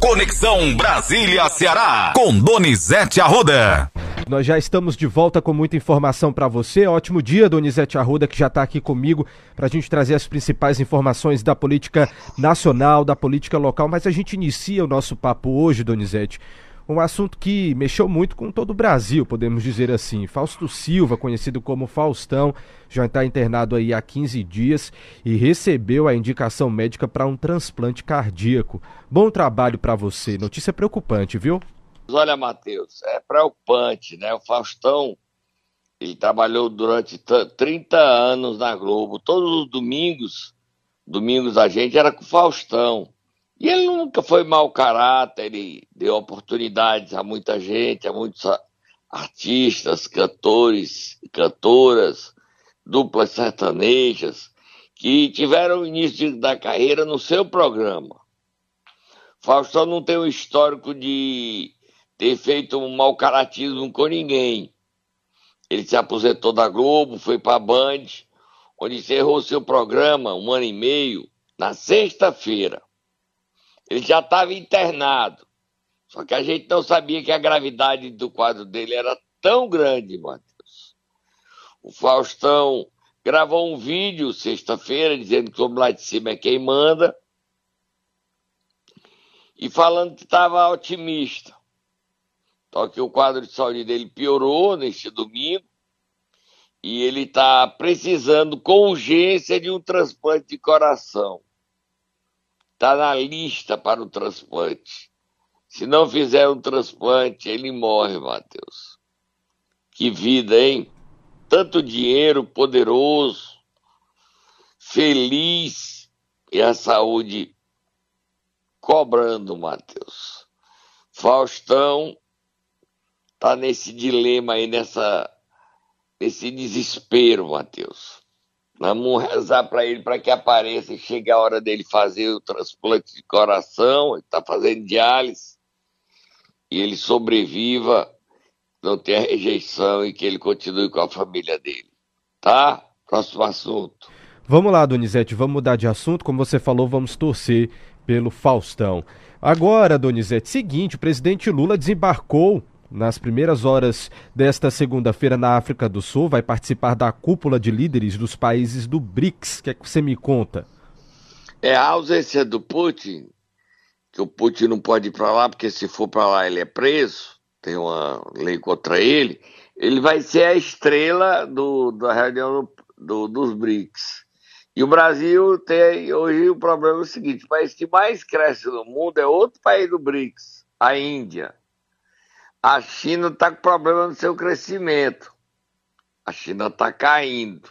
Conexão Brasília-Ceará, com Donizete Arruda. Nós já estamos de volta com muita informação para você. Ótimo dia, Donizete Arruda, que já está aqui comigo para a gente trazer as principais informações da política nacional, da política local. Mas a gente inicia o nosso papo hoje, Donizete, um assunto que mexeu muito com todo o Brasil, podemos dizer assim. Fausto Silva, conhecido como Faustão, já está internado aí há 15 dias e recebeu a indicação médica para um transplante cardíaco. Bom trabalho para você. Notícia preocupante, viu? Olha, Matheus, é preocupante, né? O Faustão, ele trabalhou durante 30 anos na Globo. Todos os domingos, domingos a gente era com o Faustão. E ele nunca foi mau caráter, ele deu oportunidades a muita gente, a muitos artistas, cantores, cantoras, duplas sertanejas, que tiveram o início da carreira no seu programa. Faustão não tem um histórico de ter feito um mau caratismo com ninguém. Ele se aposentou da Globo, foi para a Band, onde encerrou seu programa um ano e meio, na sexta-feira. Ele já estava internado. Só que a gente não sabia que a gravidade do quadro dele era tão grande, Matheus. O Faustão gravou um vídeo sexta-feira dizendo que o lá de cima é quem manda e falando que estava otimista. Só que o quadro de saúde dele piorou neste domingo e ele está precisando com urgência de um transplante de coração está na lista para o transplante. Se não fizer um transplante, ele morre, Matheus. Que vida, hein? Tanto dinheiro poderoso, feliz e a saúde cobrando, Matheus. Faustão tá nesse dilema aí, nessa, nesse desespero, Matheus. Vamos rezar para ele para que apareça e chegue a hora dele fazer o transplante de coração, ele está fazendo diálise, e ele sobreviva, não tenha rejeição e que ele continue com a família dele. Tá? Próximo assunto. Vamos lá, Donizete, vamos mudar de assunto. Como você falou, vamos torcer pelo Faustão. Agora, Donizete, seguinte, o presidente Lula desembarcou nas primeiras horas desta segunda-feira na África do Sul, vai participar da cúpula de líderes dos países do BRICS. O que é que você me conta? É a ausência do Putin, que o Putin não pode ir para lá, porque se for para lá ele é preso, tem uma lei contra ele. Ele vai ser a estrela do, da reunião do, dos BRICS. E o Brasil tem hoje o problema é o seguinte: o país que mais cresce no mundo é outro país do BRICS, a Índia a China está com problema no seu crescimento. A China está caindo.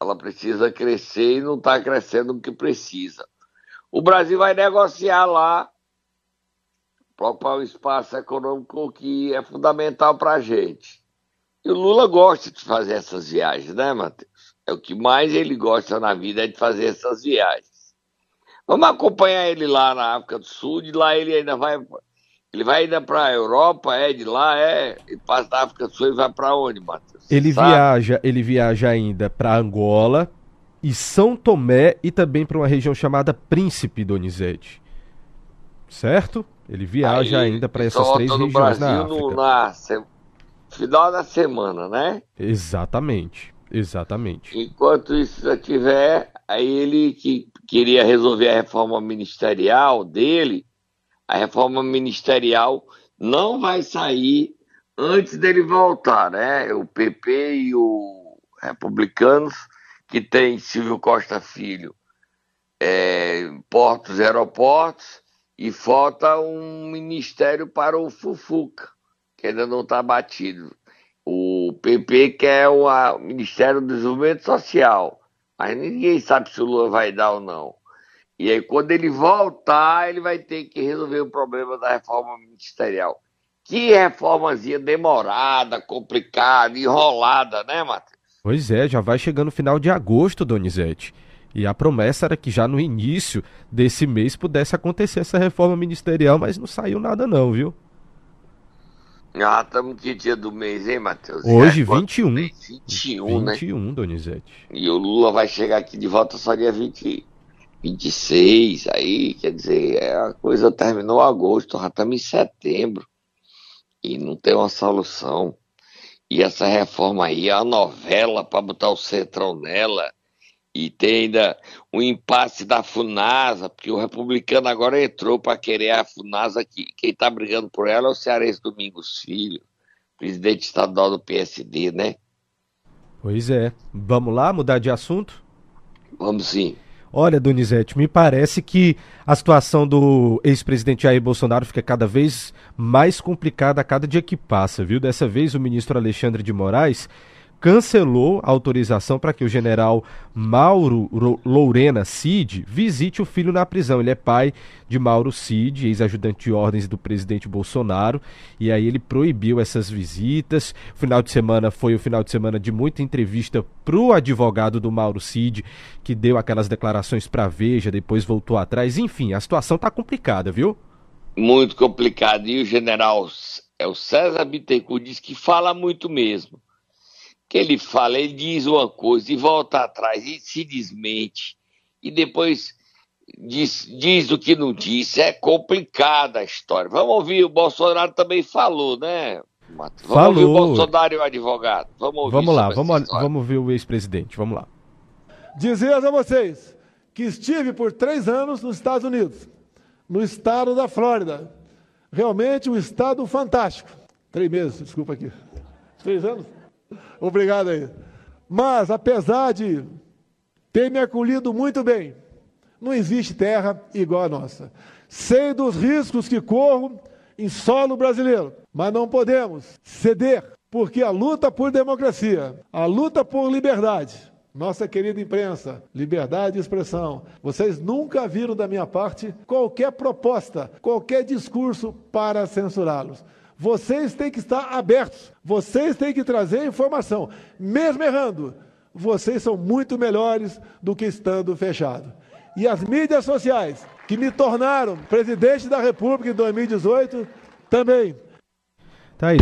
Ela precisa crescer e não está crescendo o que precisa. O Brasil vai negociar lá para ocupar um espaço econômico que é fundamental para a gente. E o Lula gosta de fazer essas viagens, né, Matheus? É o que mais ele gosta na vida, é de fazer essas viagens. Vamos acompanhar ele lá na África do Sul, de lá ele ainda vai ele vai ainda para a Europa, é de lá, é, e passa da África do Sul e vai para onde, Matheus? Ele Sabe? viaja, ele viaja ainda para Angola e São Tomé e também para uma região chamada Príncipe Donizete. Certo? Ele viaja Aí, ainda para essas três regiões Brasil na África. No, na se... final da semana, né? Exatamente. Exatamente. Enquanto isso já tiver, aí ele que queria resolver a reforma ministerial dele, a reforma ministerial não vai sair antes dele voltar, né? O PP e o Republicanos, que tem Silvio Costa Filho, é, portos e aeroportos, e falta um ministério para o Fufuca, que ainda não está batido. O PP quer o Ministério do Desenvolvimento Social, mas ninguém sabe se o Lula vai dar ou não. E aí, quando ele voltar, ele vai ter que resolver o problema da reforma ministerial. Que reformazinha demorada, complicada, enrolada, né, Matheus? Pois é, já vai chegando no final de agosto, Donizete. E a promessa era que já no início desse mês pudesse acontecer essa reforma ministerial, mas não saiu nada não, viu? Ah, estamos que dia do mês, hein, Matheus? Hoje, é, 21. 21, 21, né? 21, Donizete. E o Lula vai chegar aqui de volta só dia 20, 26, aí, quer dizer, é, a coisa terminou em agosto, já estamos em setembro e não tem uma solução. E essa reforma aí é uma novela para botar o centrão nela. E tem ainda o impasse da FUNASA, porque o republicano agora entrou para querer a FUNASA aqui. Quem está brigando por ela é o Cearense Domingos Filho, presidente estadual do PSD, né? Pois é. Vamos lá mudar de assunto? Vamos sim. Olha, Donizete, me parece que a situação do ex-presidente Jair Bolsonaro fica cada vez mais complicada a cada dia que passa, viu? Dessa vez o ministro Alexandre de Moraes cancelou a autorização para que o general Mauro Lourena Cid visite o filho na prisão. Ele é pai de Mauro Cid, ex-ajudante de ordens do presidente Bolsonaro, e aí ele proibiu essas visitas. O final de semana foi o final de semana de muita entrevista para o advogado do Mauro Cid, que deu aquelas declarações para Veja, depois voltou atrás. Enfim, a situação está complicada, viu? Muito complicada. E o general é o César Bittencourt diz que fala muito mesmo que ele fala, ele diz uma coisa e volta atrás e se desmente e depois diz, diz o que não disse. É complicada a história. Vamos ouvir, o Bolsonaro também falou, né? Vamos falou. ouvir o Bolsonaro e o advogado. Vamos, ouvir vamos lá, vamos, vamos ver o ex-presidente. Vamos lá. Dizer a vocês que estive por três anos nos Estados Unidos, no estado da Flórida. Realmente um estado fantástico. Três meses, desculpa aqui. Três anos? Obrigado aí. Mas, apesar de ter me acolhido muito bem, não existe terra igual a nossa. Sei dos riscos que corro em solo brasileiro, mas não podemos ceder, porque a luta por democracia, a luta por liberdade, nossa querida imprensa, liberdade de expressão, vocês nunca viram da minha parte qualquer proposta, qualquer discurso para censurá-los. Vocês têm que estar abertos, vocês têm que trazer informação. Mesmo errando, vocês são muito melhores do que estando fechado. E as mídias sociais, que me tornaram presidente da República em 2018, também. Tá aí,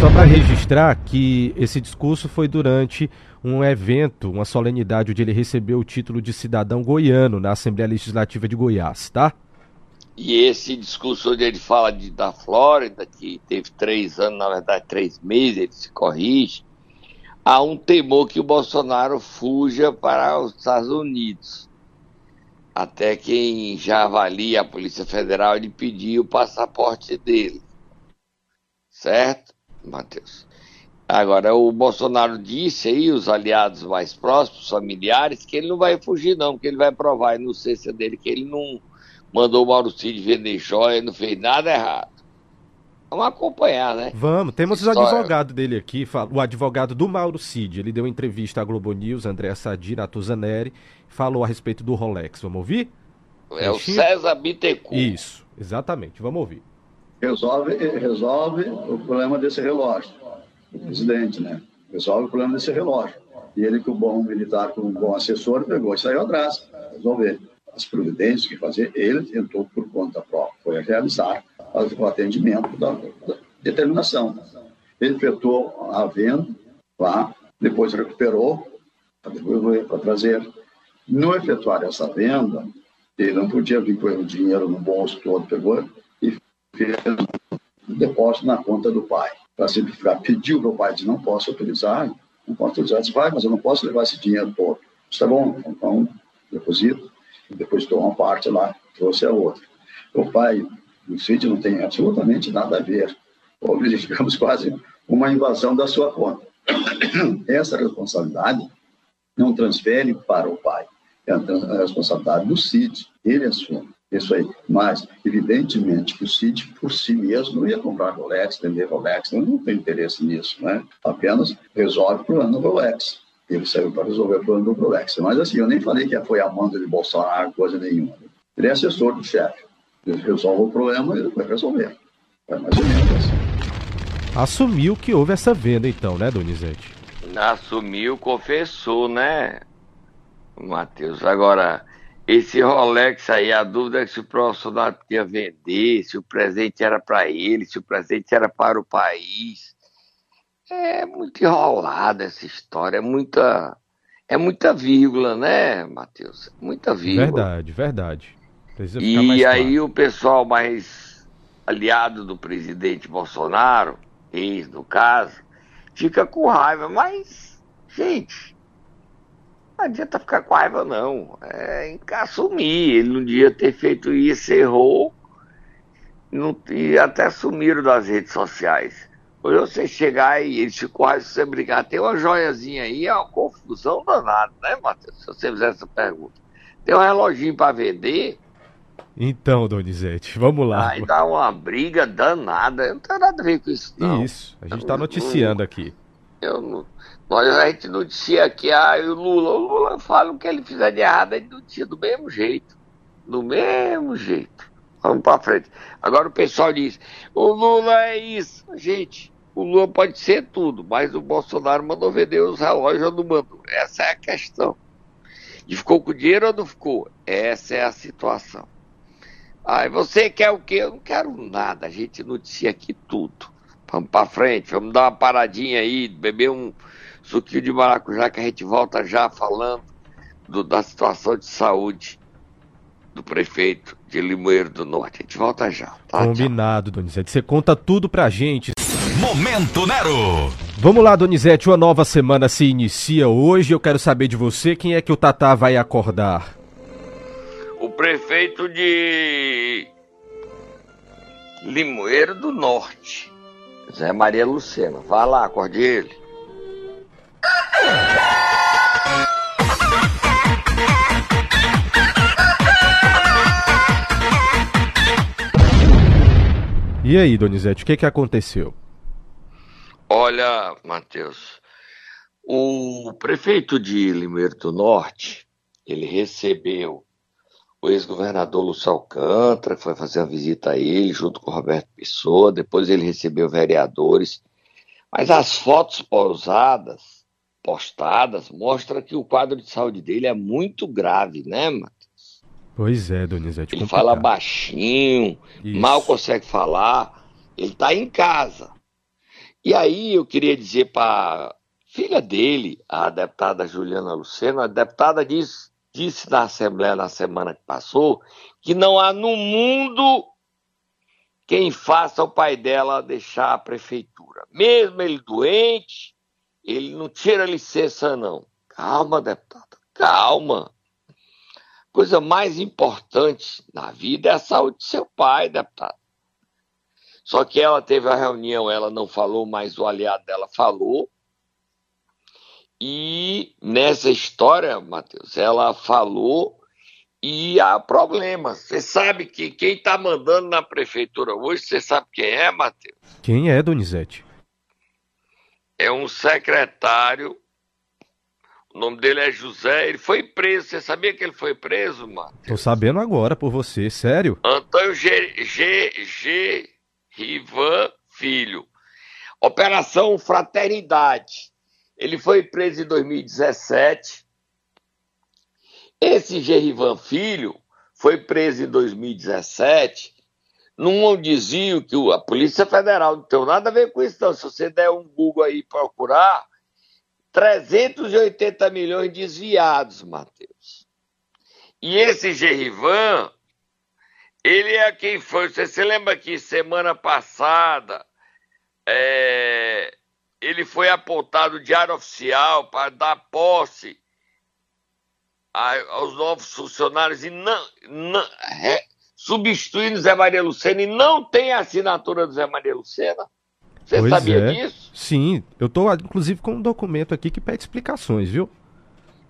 só para registrar que esse discurso foi durante um evento, uma solenidade onde ele recebeu o título de cidadão goiano na Assembleia Legislativa de Goiás, tá? E esse discurso onde ele fala de, da Flórida, que teve três anos, na verdade três meses, ele se corrige, há um temor que o Bolsonaro fuja para os Estados Unidos. Até quem já avalia a Polícia Federal, ele pediu o passaporte dele. Certo, Matheus? Agora, o Bolsonaro disse aí, os aliados mais próximos, familiares, que ele não vai fugir não, que ele vai provar a inocência dele, que ele não mandou o Mauro Cid vender joia, não fez nada errado. Vamos acompanhar, né? Vamos, temos o advogado dele aqui, o advogado do Mauro Cid. Ele deu entrevista à Globo News, André Sadi, Natuzaneri, falou a respeito do Rolex. Vamos ouvir? É o César Bittencourt. Isso, exatamente. Vamos ouvir. Resolve, resolve o problema desse relógio. O presidente, né? Resolve o problema desse relógio. E ele, que o bom militar, com um bom assessor, pegou e saiu atrás. Resolver as providências que fazer, ele tentou por conta própria, foi realizar o atendimento da, da determinação. Ele efetuou a venda lá, depois recuperou para trazer. No efetuar essa venda, ele não podia vir com o dinheiro no bolso todo, pegou e fez um depósito na conta do pai. Para simplificar, pediu para o pai, disse, não posso autorizar, não posso autorizar, disse, vai, mas eu não posso levar esse dinheiro todo. Está bom, então deposito depois tomou uma parte lá, trouxe a outra. O pai do sítio não tem absolutamente nada a ver. Houve, digamos, quase uma invasão da sua conta. Essa responsabilidade não transfere para o pai, é a responsabilidade do CID, ele assume isso aí. Mas, evidentemente, que o CID, por si mesmo, não ia comprar Rolex, vender Rolex, não tem interesse nisso, né? Apenas resolve o do Rolex. Ele saiu para resolver o problema do Prolex. Mas assim, eu nem falei que foi amando de Bolsonaro, coisa nenhuma. Ele é assessor do chefe. Ele resolve o problema e ele vai resolver. É mais ou menos assim. Assumiu que houve essa venda, então, né, Donizete? Assumiu, confessou, né, Matheus? Agora, esse Rolex aí, a dúvida é se o Bolsonaro podia vender, se o presente era para ele, se o presente era para o país. É muito enrolada essa história, é muita. É muita vírgula, né, Matheus? Muita vírgula. Verdade, verdade. Precisa ficar e mais aí claro. o pessoal mais aliado do presidente Bolsonaro, ex no caso, fica com raiva, mas, gente, não adianta ficar com raiva não. É assumir. Ele não devia ter feito isso, errou. Não, e até sumiram das redes sociais. Hoje você chegar e eles quase você brigar, tem uma joiazinha aí, é uma confusão danada, né, Matheus? Se você fizer essa pergunta. Tem um reloginho para vender. Então, Donizete, vamos lá. Aí dá uma briga danada. Não tem nada a ver com isso, não. Isso, a gente está noticiando aqui. Eu não. Nós, a gente noticia aqui, ah, o Lula, o Lula fala o que ele fizer de errado, ele noticia do mesmo jeito. Do mesmo jeito. Vamos para frente. Agora o pessoal diz, o Lula é isso. Gente, o Lula pode ser tudo, mas o Bolsonaro mandou vender os relógios ou não mandou. Essa é a questão. E ficou com dinheiro ou não ficou? Essa é a situação. Aí você quer o quê? Eu não quero nada. A gente noticia aqui tudo. Vamos para frente, vamos dar uma paradinha aí, beber um suquinho de maracujá que a gente volta já falando do, da situação de saúde do prefeito de Limoeiro do Norte. A gente volta já. Tá? Combinado, Donizete. Você conta tudo pra gente. Momento Nero. Vamos lá, Donizete, uma nova semana se inicia hoje. Eu quero saber de você quem é que o Tatá vai acordar. O prefeito de Limoeiro do Norte, Zé Maria Lucena. Vá lá, acorde ele. E aí, Donizete, o que, que aconteceu? Olha, Matheus, o prefeito de Limoeiro do Norte, ele recebeu o ex-governador Lúcio Alcântara, foi fazer uma visita a ele, junto com o Roberto Pessoa, depois ele recebeu vereadores, mas as fotos posadas, postadas, mostram que o quadro de saúde dele é muito grave, né, Matheus? Pois é, Donizete. Ele complicado. fala baixinho, Isso. mal consegue falar, ele está em casa. E aí eu queria dizer para filha dele, a deputada Juliana Lucena, a deputada disse, disse na Assembleia na semana que passou que não há no mundo quem faça o pai dela deixar a prefeitura. Mesmo ele doente, ele não tira licença, não. Calma, deputada, calma. Coisa mais importante na vida é a saúde do seu pai, deputada. Só que ela teve a reunião, ela não falou, mas o aliado dela falou. E nessa história, Matheus, ela falou e há problemas. Você sabe que quem está mandando na prefeitura hoje, você sabe quem é, Matheus? Quem é, Donizete? É um secretário. O nome dele é José. Ele foi preso. Você sabia que ele foi preso, Matheus? Tô sabendo agora por você, sério? Antônio G. G, G Rivan Filho. Operação Fraternidade. Ele foi preso em 2017. Esse Gerivan Filho foi preso em 2017 num desvio que a Polícia Federal não tem nada a ver com isso, não. Se você der um Google aí procurar, 380 milhões desviados, Matheus. E esse Gerivan ele é quem foi. Você se lembra que semana passada é, ele foi apontado diário oficial para dar posse aos novos funcionários e não, não é, substituindo Zé Maria Lucena e não tem a assinatura do Zé Maria Lucena? Você pois sabia é. disso? Sim, eu estou inclusive com um documento aqui que pede explicações, viu?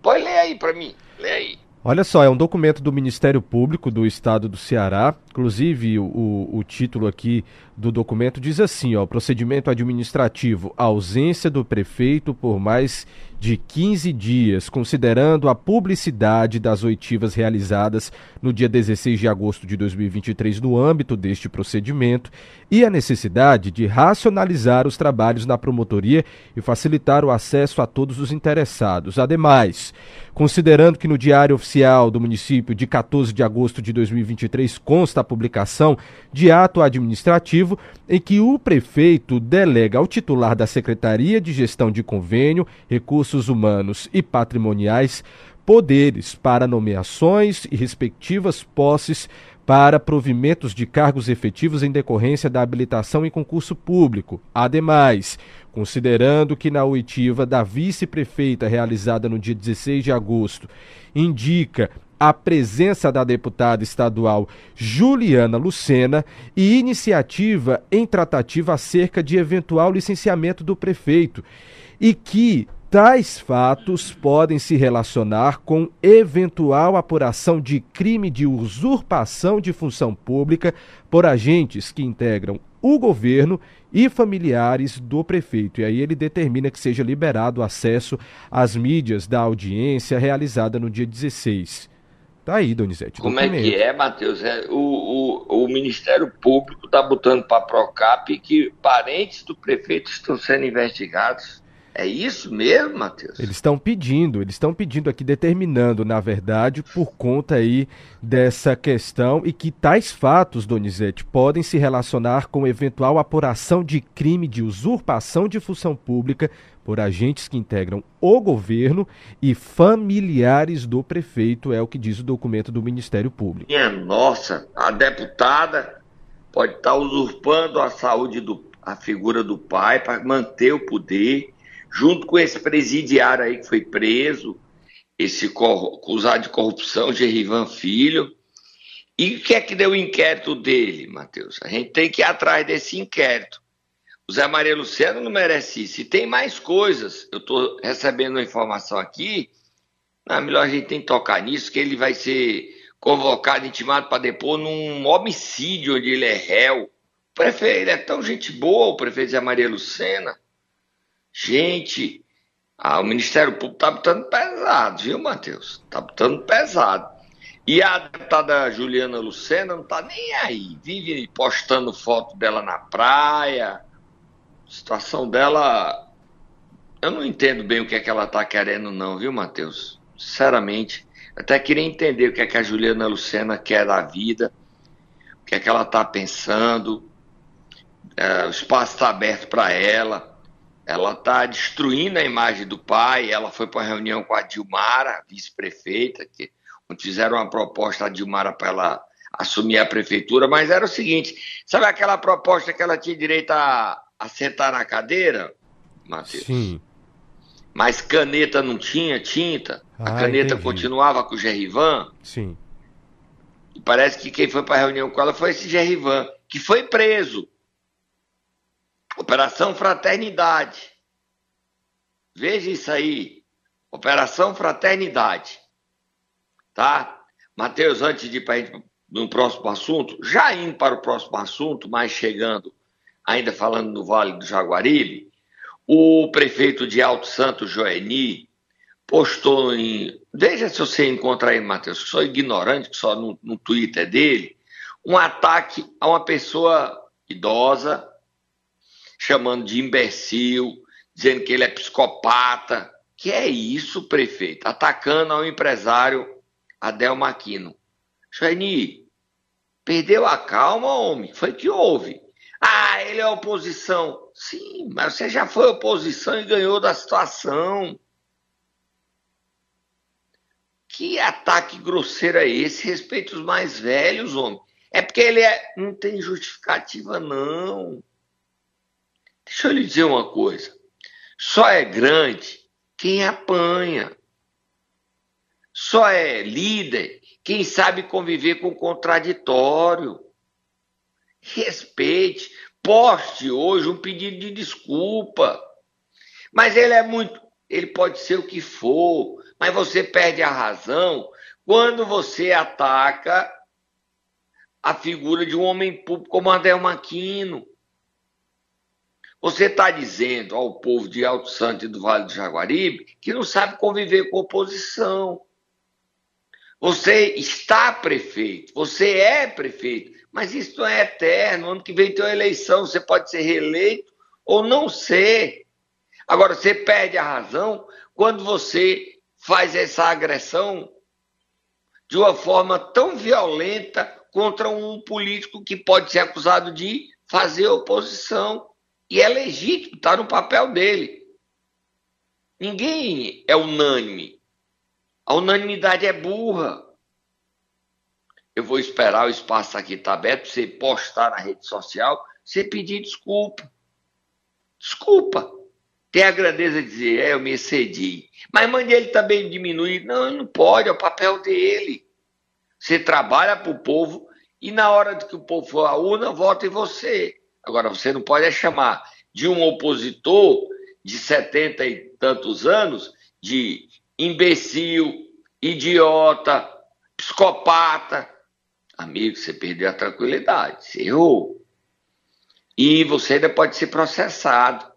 Pode ler aí para mim, lê aí. Olha só, é um documento do Ministério Público do Estado do Ceará. Inclusive, o, o título aqui do documento diz assim: ó, procedimento administrativo, ausência do prefeito por mais de 15 dias, considerando a publicidade das oitivas realizadas no dia 16 de agosto de 2023 no âmbito deste procedimento e a necessidade de racionalizar os trabalhos na promotoria e facilitar o acesso a todos os interessados. Ademais, considerando que no Diário Oficial Oficial do município de 14 de agosto de 2023 consta a publicação de ato administrativo em que o prefeito delega ao titular da Secretaria de Gestão de Convênio, Recursos Humanos e Patrimoniais poderes para nomeações e respectivas posses para provimentos de cargos efetivos em decorrência da habilitação em concurso público. Ademais, considerando que na oitiva da vice-prefeita realizada no dia 16 de agosto indica a presença da deputada estadual Juliana Lucena e iniciativa em tratativa acerca de eventual licenciamento do prefeito e que Tais fatos podem se relacionar com eventual apuração de crime de usurpação de função pública por agentes que integram o governo e familiares do prefeito. E aí ele determina que seja liberado o acesso às mídias da audiência realizada no dia 16. Tá aí, Donizete. Como documento. é que é, Matheus? É, o, o, o Ministério Público está botando para a Procap que parentes do prefeito estão sendo investigados. É isso mesmo, Matheus? Eles estão pedindo, eles estão pedindo aqui, determinando, na verdade, por conta aí dessa questão e que tais fatos, Donizete, podem se relacionar com eventual apuração de crime de usurpação de função pública por agentes que integram o governo e familiares do prefeito, é o que diz o documento do Ministério Público. Minha nossa, a deputada pode estar usurpando a saúde do a figura do pai para manter o poder junto com esse presidiário aí que foi preso, esse acusado de corrupção, Gerivan Filho. E o que é que deu o inquérito dele, Matheus? A gente tem que ir atrás desse inquérito. O Zé Maria Luciano não merece isso. E tem mais coisas. Eu estou recebendo informação aqui. Não, melhor a gente tem que tocar nisso, que ele vai ser convocado, intimado para depor num homicídio onde ele é réu. O prefeito, ele é tão gente boa, o prefeito Zé Maria Lucena. Gente, ah, o Ministério Público está botando pesado, viu, Matheus? Está botando pesado. E a deputada Juliana Lucena não está nem aí. Vive postando foto dela na praia. A situação dela. Eu não entendo bem o que é que ela está querendo, não, viu, Matheus? Sinceramente. Até queria entender o que é que a Juliana Lucena quer da vida, o que é que ela está pensando. É, o espaço está aberto para ela ela está destruindo a imagem do pai. Ela foi para uma reunião com a Dilmara, vice-prefeita, que onde fizeram uma proposta a Dilmara para ela assumir a prefeitura, mas era o seguinte: sabe aquela proposta que ela tinha direito a, a sentar na cadeira, Matheus? Sim. Mas caneta não tinha, tinta. Ah, a caneta entendi. continuava com o Gerrivan. Sim. E parece que quem foi para a reunião com ela foi esse Gerrivan, que foi preso. Operação Fraternidade. Veja isso aí. Operação Fraternidade. Tá? Mateus, antes de ir para no próximo assunto, já indo para o próximo assunto, mas chegando, ainda falando no Vale do Jaguaribe, o prefeito de Alto Santo, Joeni, postou em. Veja se você encontra aí, Matheus, que sou ignorante, que só no, no Twitter dele, um ataque a uma pessoa idosa chamando de imbecil, dizendo que ele é psicopata. Que é isso, prefeito? Atacando ao empresário Adel Maquino. Jaini, perdeu a calma, homem? Foi que houve. Ah, ele é oposição. Sim, mas você já foi oposição e ganhou da situação. Que ataque grosseiro é esse? Respeito os mais velhos, homem. É porque ele é. Não tem justificativa, não. Deixa eu lhe dizer uma coisa. Só é grande quem apanha. Só é líder quem sabe conviver com o contraditório. Respeite. Poste hoje um pedido de desculpa. Mas ele é muito. Ele pode ser o que for, mas você perde a razão quando você ataca a figura de um homem público como Adel Aquino. Você está dizendo ao povo de Alto Santo e do Vale do Jaguaribe que não sabe conviver com oposição. Você está prefeito, você é prefeito, mas isso não é eterno. Ano que vem tem uma eleição, você pode ser reeleito ou não ser. Agora, você perde a razão quando você faz essa agressão de uma forma tão violenta contra um político que pode ser acusado de fazer oposição. E é legítimo, está no papel dele. Ninguém é unânime. A unanimidade é burra. Eu vou esperar o espaço aqui tá aberto você postar na rede social, você pedir desculpa. Desculpa. Tem a grandeza de dizer, é, eu me excedi. Mas mande ele também diminuir. Não, não pode, é o papel dele. Você trabalha para o povo e na hora que o povo for à urna, vota em você. Agora, você não pode é chamar de um opositor de setenta e tantos anos de imbecil, idiota, psicopata. Amigo, você perdeu a tranquilidade, você errou. E você ainda pode ser processado.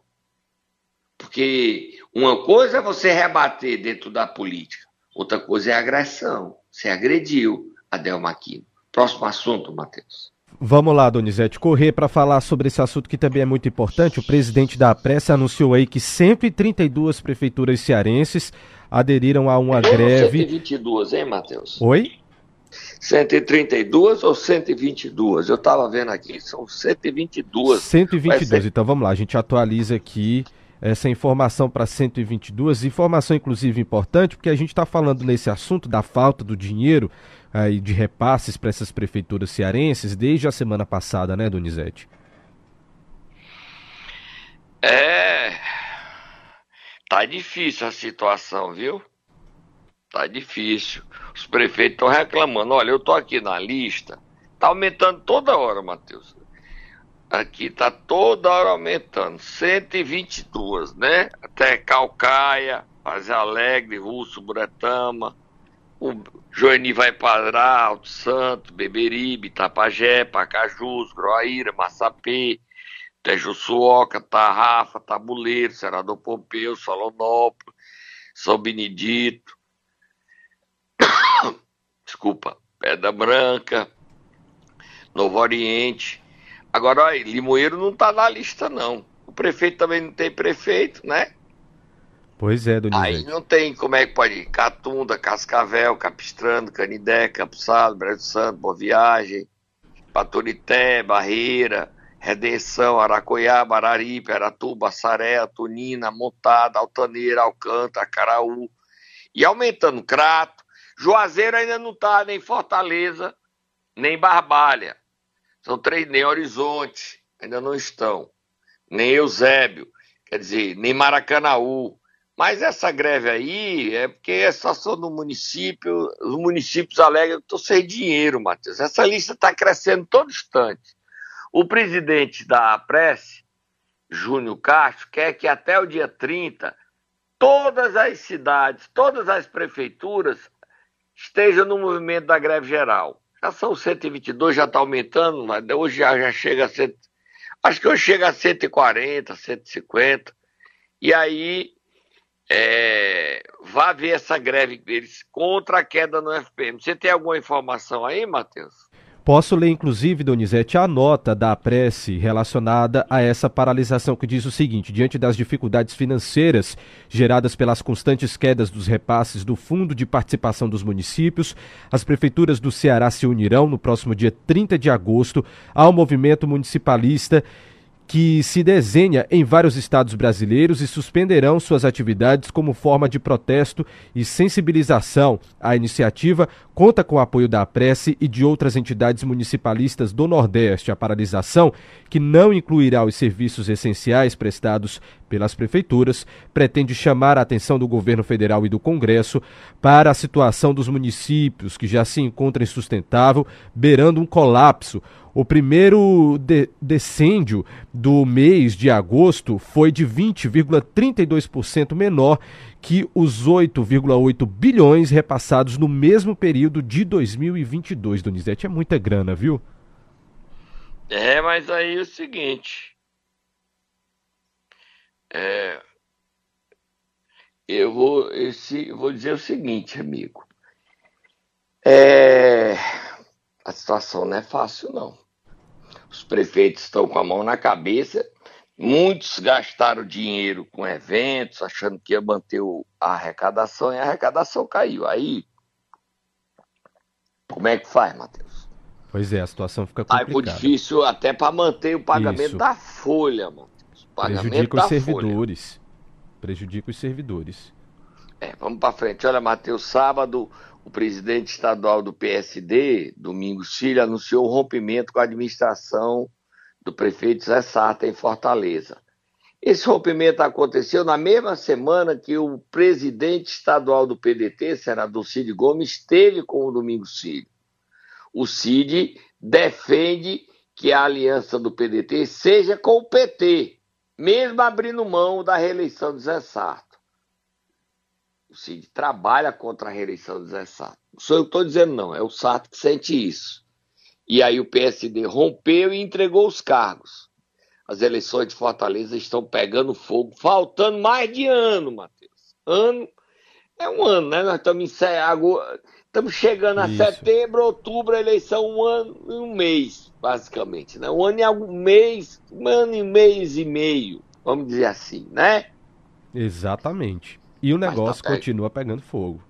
Porque uma coisa é você rebater dentro da política, outra coisa é agressão. Você agrediu a Delma Aquino. Próximo assunto, Matheus. Vamos lá, Donizete, correr para falar sobre esse assunto que também é muito importante. O presidente da Pressa anunciou aí que 132 prefeituras cearenses aderiram a uma greve. 122, hein, Matheus? Oi? 132 ou 122? Eu estava vendo aqui, são 122. 122, ser... então vamos lá, a gente atualiza aqui essa informação para 122. Informação, inclusive, importante, porque a gente está falando nesse assunto da falta do dinheiro aí, de repasses para essas prefeituras cearenses desde a semana passada, né, Donizete? É. Tá difícil a situação, viu? Tá difícil. Os prefeitos estão reclamando. Olha, eu tô aqui na lista. Tá aumentando toda hora, Matheus. Aqui tá toda hora aumentando. 122, né? Até Calcaia, Fazer Alegre, Russo, Buretama. O vai parar, Alto Santo, Beberibe, Tapajé, Pacajus, Groaíra, Massapê, Tejuçuoca, Tarrafa, Tabuleiro, Senador Pompeu, Solonópolis, São Benedito, desculpa, Pedra Branca, Novo Oriente, Agora, olha, Limoeiro não está na lista, não. O prefeito também não tem prefeito, né? Pois é, Donizete. Aí não tem como é que pode ir. Catunda, Cascavel, Capistrano, Canidé, Capuçado, Brejo Santo, Boa Viagem, Paturité, Barreira, Redenção, Aracoiá, Araripe, Aratuba, Saré, Tunina, Montada, Altaneira, Alcântara, Caraú. E aumentando Crato. Juazeiro ainda não está nem Fortaleza, nem Barbalha. São três, nem Horizonte, ainda não estão. Nem Eusébio, quer dizer, nem Maracanaú. Mas essa greve aí é porque é só situação do município, os municípios alegam que estão sem dinheiro, Matheus. Essa lista está crescendo todo instante. O presidente da Prece, Júnior Castro, quer que até o dia 30 todas as cidades, todas as prefeituras estejam no movimento da greve geral. Já são 122, já está aumentando, mas hoje já, já chega a 100, acho que hoje chega a 140, 150. E aí é, vai haver essa greve deles contra a queda no FPM. Você tem alguma informação aí, Matheus? Posso ler, inclusive, Donizete, a nota da prece relacionada a essa paralisação, que diz o seguinte: diante das dificuldades financeiras geradas pelas constantes quedas dos repasses do Fundo de Participação dos Municípios, as prefeituras do Ceará se unirão no próximo dia 30 de agosto ao movimento municipalista que se desenha em vários estados brasileiros e suspenderão suas atividades como forma de protesto e sensibilização. A iniciativa conta com o apoio da Prece e de outras entidades municipalistas do Nordeste. A paralisação, que não incluirá os serviços essenciais prestados pelas prefeituras, pretende chamar a atenção do governo federal e do Congresso para a situação dos municípios, que já se encontra insustentável, beirando um colapso. O primeiro de decêndio do mês de agosto foi de 20,32% menor que os 8,8 bilhões repassados no mesmo período de 2022, Donizete. É muita grana, viu? É, mas aí é o seguinte. É, eu vou, esse, vou dizer o seguinte, amigo. É, a situação não é fácil, não. Os prefeitos estão com a mão na cabeça. Muitos gastaram dinheiro com eventos, achando que ia manter a arrecadação, e a arrecadação caiu. Aí Como é que faz, Matheus? Pois é, a situação fica complicada. Aí ficou difícil até para manter o pagamento Isso. da folha, Matheus. Pagamento Prejudica os servidores. Prejudica os servidores. É, vamos para frente. Olha, Matheus, sábado, o presidente estadual do PSD, Domingos Filho, anunciou o rompimento com a administração do prefeito Zé Sarta em Fortaleza. Esse rompimento aconteceu na mesma semana que o presidente estadual do PDT, senador Cid Gomes, esteve com o Domingos Filho. O Cid defende que a aliança do PDT seja com o PT, mesmo abrindo mão da reeleição de Zé Sarto. O Cid trabalha contra a reeleição de Zé Sarto. Não sou eu que estou dizendo, não, é o Sarto que sente isso. E aí o PSD rompeu e entregou os cargos. As eleições de Fortaleza estão pegando fogo, faltando mais de ano, Matheus. Ano é um ano, né? Nós estamos, em, agora, estamos chegando a Isso. setembro, outubro, a eleição um ano e um mês, basicamente. Né? Um ano e algum mês, um ano e mês e meio, vamos dizer assim, né? Exatamente. E o tá negócio pega- continua pegando fogo.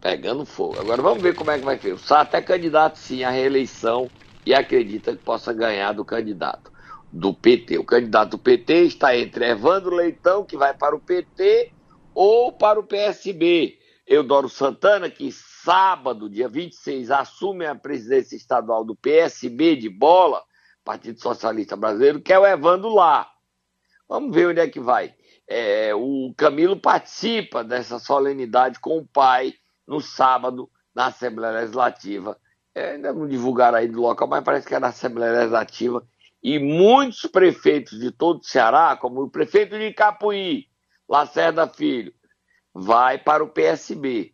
Pegando fogo. Agora vamos ver como é que vai ser. O Sato é candidato sim à reeleição e acredita que possa ganhar do candidato do PT. O candidato do PT está entre Evandro Leitão, que vai para o PT, ou para o PSB. Eudoro Santana, que sábado, dia 26, assume a presidência estadual do PSB de bola, Partido Socialista Brasileiro, que é o Evandro lá. Vamos ver onde é que vai. É, o Camilo participa dessa solenidade com o pai no sábado na Assembleia Legislativa. É, ainda não divulgaram aí do local, mas parece que é na Assembleia Legislativa. E muitos prefeitos de todo o Ceará, como o prefeito de Capuí, Lacerda Filho, vai para o PSB.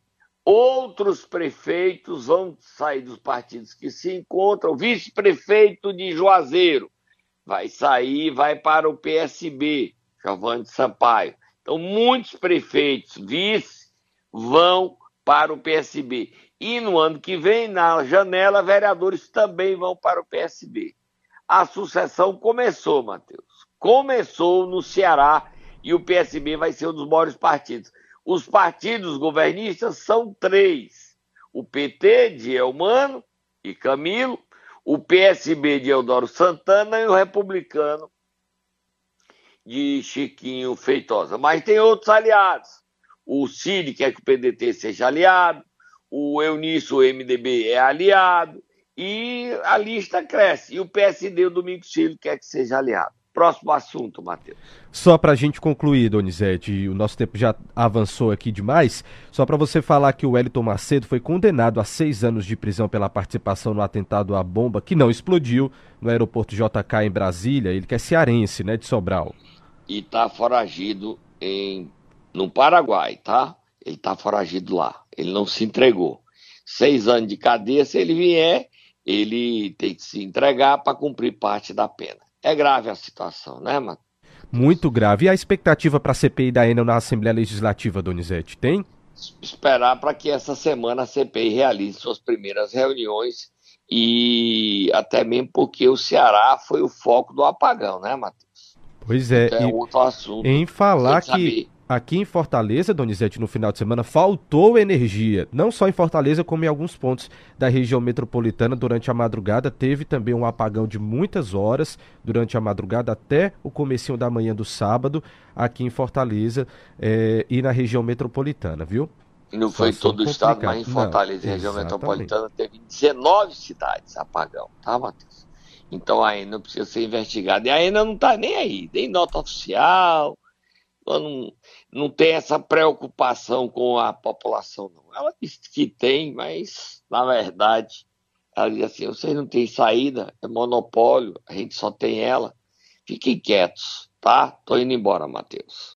Outros prefeitos vão sair dos partidos que se encontram. O vice-prefeito de Juazeiro vai sair, vai para o PSB, Giovanni Sampaio. Então, muitos prefeitos, vice, vão para o PSB. E no ano que vem, na janela, vereadores também vão para o PSB. A sucessão começou, Matheus. Começou no Ceará e o PSB vai ser um dos maiores partidos. Os partidos governistas são três: o PT de Elmano e Camilo, o PSB de Eudoro Santana e o republicano de Chiquinho Feitosa. Mas tem outros aliados. O Cid quer que o PDT seja aliado, o Eunício, o MDB, é aliado, e a lista cresce. E o PSD, o Domingos Filho, quer que seja aliado. Próximo assunto, Matheus. Só pra gente concluir, Donizete, o nosso tempo já avançou aqui demais. Só pra você falar que o Wellington Macedo foi condenado a seis anos de prisão pela participação no atentado à bomba que não explodiu no aeroporto JK em Brasília. Ele que é cearense, né, de Sobral. E tá foragido em, no Paraguai, tá? Ele tá foragido lá. Ele não se entregou. Seis anos de cadeia, se ele vier, ele tem que se entregar para cumprir parte da pena. É grave a situação, né, Matheus? Muito grave. E a expectativa para a CPI da Enel na Assembleia Legislativa, Donizete, tem? esperar para que essa semana a CPI realize suas primeiras reuniões e até mesmo porque o Ceará foi o foco do apagão, né, Matheus? Pois é. É e outro assunto. em falar que aqui em Fortaleza, Donizete, no final de semana, faltou energia. Não só em Fortaleza, como em alguns pontos da região metropolitana durante a madrugada. Teve também um apagão de muitas horas durante a madrugada até o comecinho da manhã do sábado, aqui em Fortaleza eh, e na região metropolitana, viu? Não foi todo o estado, mas em. Fortaleza, Não, região metropolitana, teve 19 cidades apagão, tá, Matheus? Então a ENA precisa ser investigada. E a ENA não está nem aí, nem nota oficial, não, não tem essa preocupação com a população, não. Ela diz que tem, mas, na verdade, ela diz assim: vocês não têm saída, é monopólio, a gente só tem ela. Fiquem quietos, tá? Tô indo embora, Matheus.